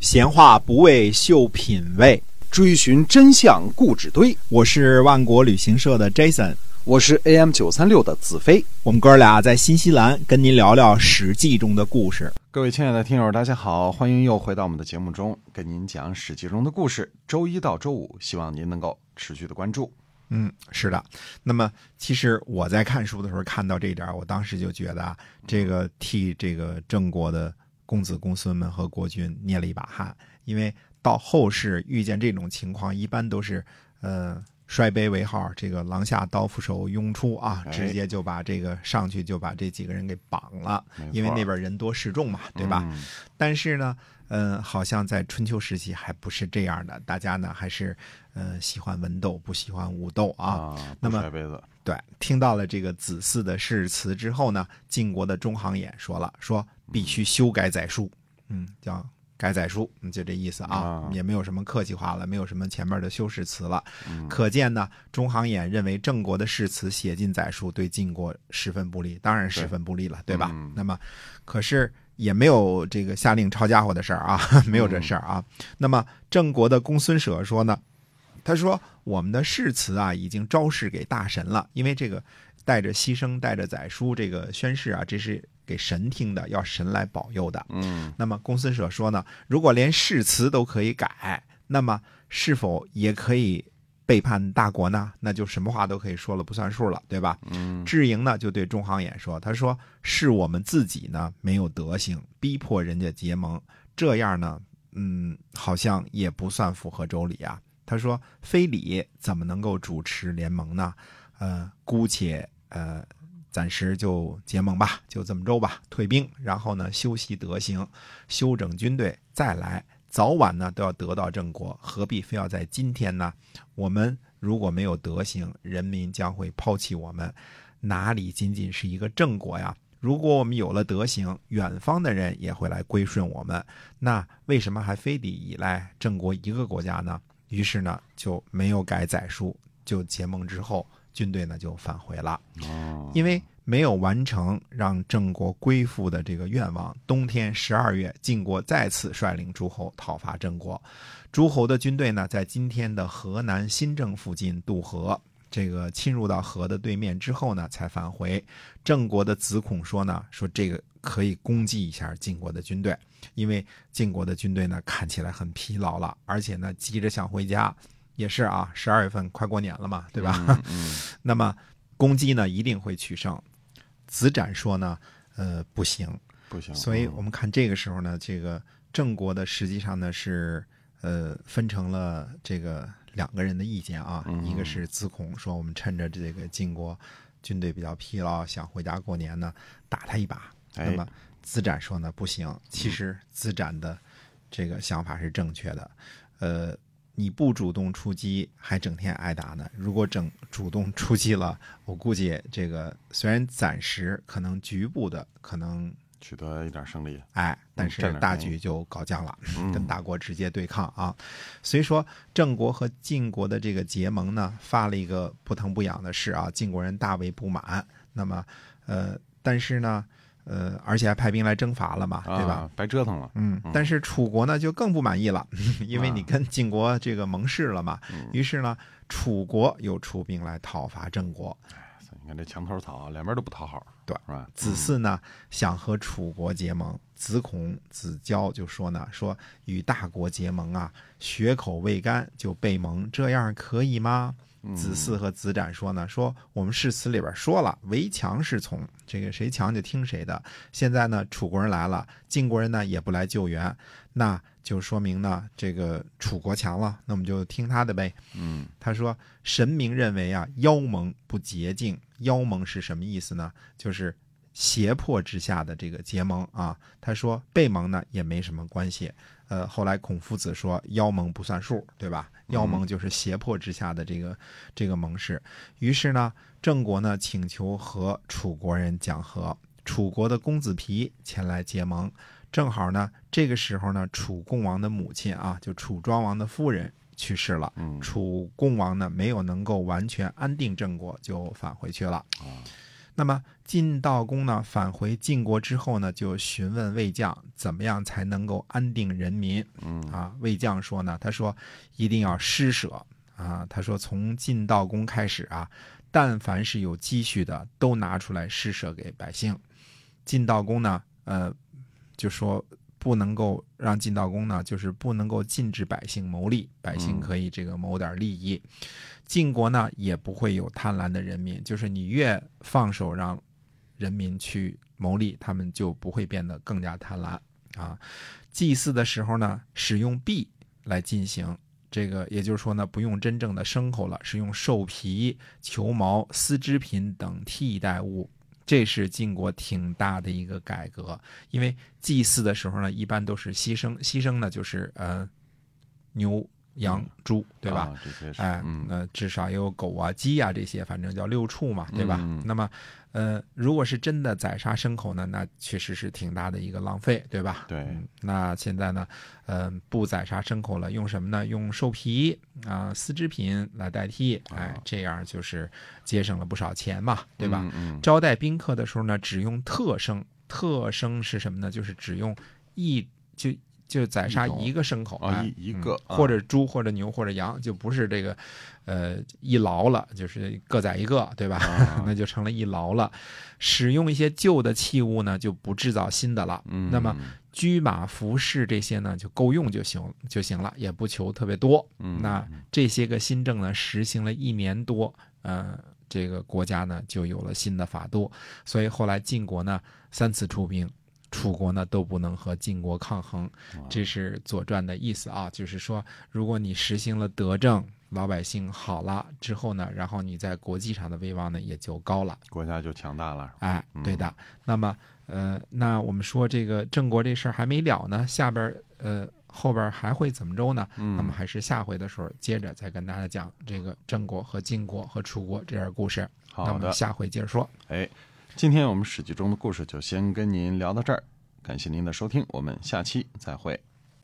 闲话不为秀品味，追寻真相固执堆。我是万国旅行社的 Jason，我是 AM 九三六的子飞。我们哥俩在新西兰跟您聊聊《史记》中的故事。各位亲爱的听友，大家好，欢迎又回到我们的节目中，跟您讲《史记》中的故事。周一到周五，希望您能够持续的关注。嗯，是的。那么，其实我在看书的时候看到这一点，我当时就觉得啊，这个替这个郑国的。公子公孙们和国君捏了一把汗，因为到后世遇见这种情况，一般都是，呃，摔杯为号，这个廊下刀斧手拥出啊，直接就把这个上去就把这几个人给绑了，因为那边人多势众嘛，对吧？但是呢，呃，好像在春秋时期还不是这样的，大家呢还是，呃，喜欢文斗，不喜欢武斗啊。那么，对，听到了这个子嗣的誓词之后呢，晋国的中行衍说了，说。必须修改载书，嗯，叫改载书，就这意思啊，也没有什么客气话了，没有什么前面的修饰词了。可见呢，中行衍认为郑国的誓词写进载书对晋国十分不利，当然十分不利了，对吧？那么，可是也没有这个下令抄家伙的事儿啊，没有这事儿啊。那么郑国的公孙舍说呢，他说我们的誓词啊已经昭示给大神了，因为这个带着牺牲、带着载书这个宣誓啊，这是。给神听的，要神来保佑的。嗯，那么公孙舍说呢，如果连誓词都可以改，那么是否也可以背叛大国呢？那就什么话都可以说了不算数了，对吧？嗯，智盈呢就对中行衍说，他说是我们自己呢没有德行，逼迫人家结盟，这样呢，嗯，好像也不算符合周礼啊。他说非礼怎么能够主持联盟呢？呃，姑且呃。暂时就结盟吧，就这么着吧，退兵，然后呢，修习德行，修整军队，再来，早晚呢都要得到郑国，何必非要在今天呢？我们如果没有德行，人民将会抛弃我们，哪里仅仅是一个郑国呀？如果我们有了德行，远方的人也会来归顺我们，那为什么还非得依赖郑国一个国家呢？于是呢，就没有改载书，就结盟之后。军队呢就返回了，因为没有完成让郑国归附的这个愿望。冬天十二月，晋国再次率领诸侯讨伐郑国。诸侯的军队呢，在今天的河南新郑附近渡河，这个侵入到河的对面之后呢，才返回。郑国的子孔说呢，说这个可以攻击一下晋国的军队，因为晋国的军队呢看起来很疲劳了，而且呢急着想回家。也是啊，十二月份快过年了嘛，对吧？嗯，那么攻击呢一定会取胜。子展说呢，呃，不行，不行。所以我们看这个时候呢，这个郑国的实际上呢是呃分成了这个两个人的意见啊，一个是子孔说我们趁着这个晋国军队比较疲劳，想回家过年呢，打他一把。那么子展说呢，不行。其实子展的这个想法是正确的，呃。你不主动出击，还整天挨打呢。如果整主动出击了，我估计这个虽然暂时可能局部的可能取得一点胜利，哎，但是大局就搞僵了，跟大国直接对抗啊。所以说，郑国和晋国的这个结盟呢，发了一个不疼不痒的事啊，晋国人大为不满。那么，呃，但是呢。呃，而且还派兵来征伐了嘛，对吧？白折腾了。嗯，但是楚国呢就更不满意了，因为你跟晋国这个盟誓了嘛。于是呢，楚国又出兵来讨伐郑国。你看这墙头草，两边都不讨好，对，是吧？子嗣呢想和楚国结盟，子孔、子交就说呢，说与大国结盟啊，血口未干就被盟，这样可以吗？子嗣和子展说呢，说我们誓词里边说了，围强是从，这个谁强就听谁的。现在呢，楚国人来了，晋国人呢也不来救援，那就说明呢，这个楚国强了，那我们就听他的呗。嗯，他说神明认为啊，妖盟不洁净，妖盟是什么意思呢？就是胁迫之下的这个结盟啊。他说被盟呢也没什么关系。呃，后来孔夫子说妖盟不算数，对吧？妖盟就是胁迫之下的这个这个盟誓。于是呢，郑国呢请求和楚国人讲和，楚国的公子皮前来结盟。正好呢，这个时候呢，楚共王的母亲啊，就楚庄王的夫人去世了。楚共王呢没有能够完全安定郑国，就返回去了。那么晋悼公呢返回晋国之后呢，就询问魏将怎么样才能够安定人民。嗯啊，魏将说呢，他说一定要施舍啊，他说从晋悼公开始啊，但凡是有积蓄的，都拿出来施舍给百姓。晋悼公呢，呃，就说不能够让晋悼公呢，就是不能够禁止百姓谋利，百姓可以这个谋点利益。晋国呢，也不会有贪婪的人民，就是你越放手让人民去谋利，他们就不会变得更加贪婪啊。祭祀的时候呢，使用币来进行。这个也就是说呢，不用真正的牲口了，是用兽皮、球毛、丝织品等替代物。这是晋国挺大的一个改革，因为祭祀的时候呢，一般都是牺牲，牺牲呢就是呃牛、羊、猪，对吧？啊哎，嗯那至少也有狗啊、鸡啊这些，反正叫六畜嘛，对吧？嗯那么，呃，如果是真的宰杀牲口呢，那确实是挺大的一个浪费，对吧？对嗯那现在呢，嗯、不宰杀牲口了，用什么呢？用兽皮啊、丝织品来代替，哎哦，这样就是节省了不少钱嘛，对吧？嗯嗯招待宾客的时候呢，只用特生。特生是什么呢？就是只用一就就宰杀一个牲口啊一一个啊或者猪或者牛或者羊，就不是这个呃一劳了，就是各宰一个，对吧？啊 那就成了一劳了。使用一些旧的器物呢，就不制造新的了。嗯，那么车马服饰这些呢，就够用就行就行了，也不求特别多。嗯那这些个新政呢，实行了一年多，呃，这个国家呢就有了新的法度，所以后来晋国呢三次出兵，楚国呢都不能和晋国抗衡，这是《左传》的意思啊，就是说，如果你实行了德政，老百姓好了之后呢，然后你在国际上的威望呢也就高了。国家就强大了。哎，嗯对的。那么，呃，那我们说这个郑国这事儿还没了呢，下边儿呃后边儿还会怎么着呢？嗯那么还是下回的时候接着再跟大家讲这个郑国和晋国和楚国这点故事。那好的，我们下回接着说。哎，今天我们史记中的故事就先跟您聊到这儿，感谢您的收听，我们下期再会。